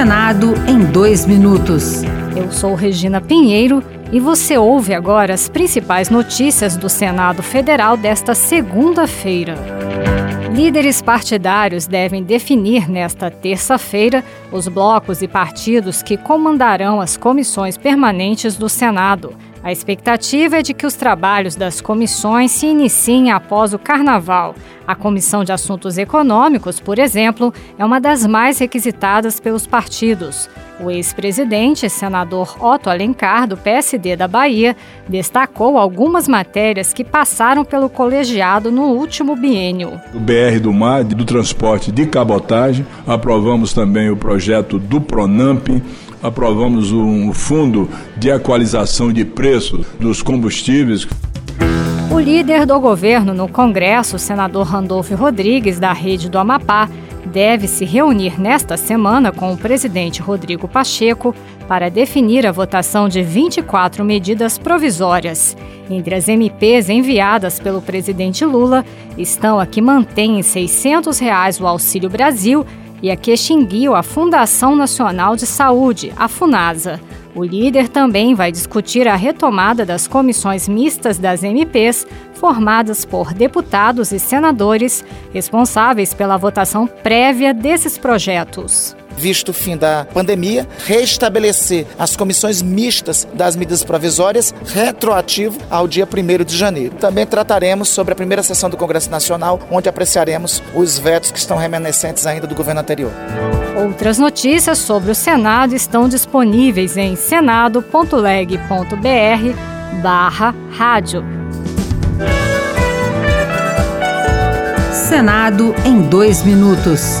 Senado em dois minutos. Eu sou Regina Pinheiro e você ouve agora as principais notícias do Senado Federal desta segunda-feira. Líderes partidários devem definir nesta terça-feira os blocos e partidos que comandarão as comissões permanentes do Senado. A expectativa é de que os trabalhos das comissões se iniciem após o Carnaval. A Comissão de Assuntos Econômicos, por exemplo, é uma das mais requisitadas pelos partidos. O ex-presidente, senador Otto Alencar, do PSD da Bahia, destacou algumas matérias que passaram pelo colegiado no último biênio. Do BR do Mar, do transporte de cabotagem, aprovamos também o projeto do Pronamp, aprovamos um fundo de equalização de preço dos combustíveis. O líder do governo no Congresso, o senador Randolfo Rodrigues, da Rede do Amapá, deve se reunir nesta semana com o presidente Rodrigo Pacheco para definir a votação de 24 medidas provisórias. Entre as MPs enviadas pelo presidente Lula estão a que mantém em 600 reais o Auxílio Brasil e a que extinguiu a Fundação Nacional de Saúde, a FUNASA. O líder também vai discutir a retomada das comissões mistas das MPs, formadas por deputados e senadores, responsáveis pela votação prévia desses projetos visto o fim da pandemia, restabelecer as comissões mistas das medidas provisórias retroativo ao dia 1 de janeiro. Também trataremos sobre a primeira sessão do Congresso Nacional, onde apreciaremos os vetos que estão remanescentes ainda do governo anterior. Outras notícias sobre o Senado estão disponíveis em senado.leg.br barra rádio. Senado em dois minutos.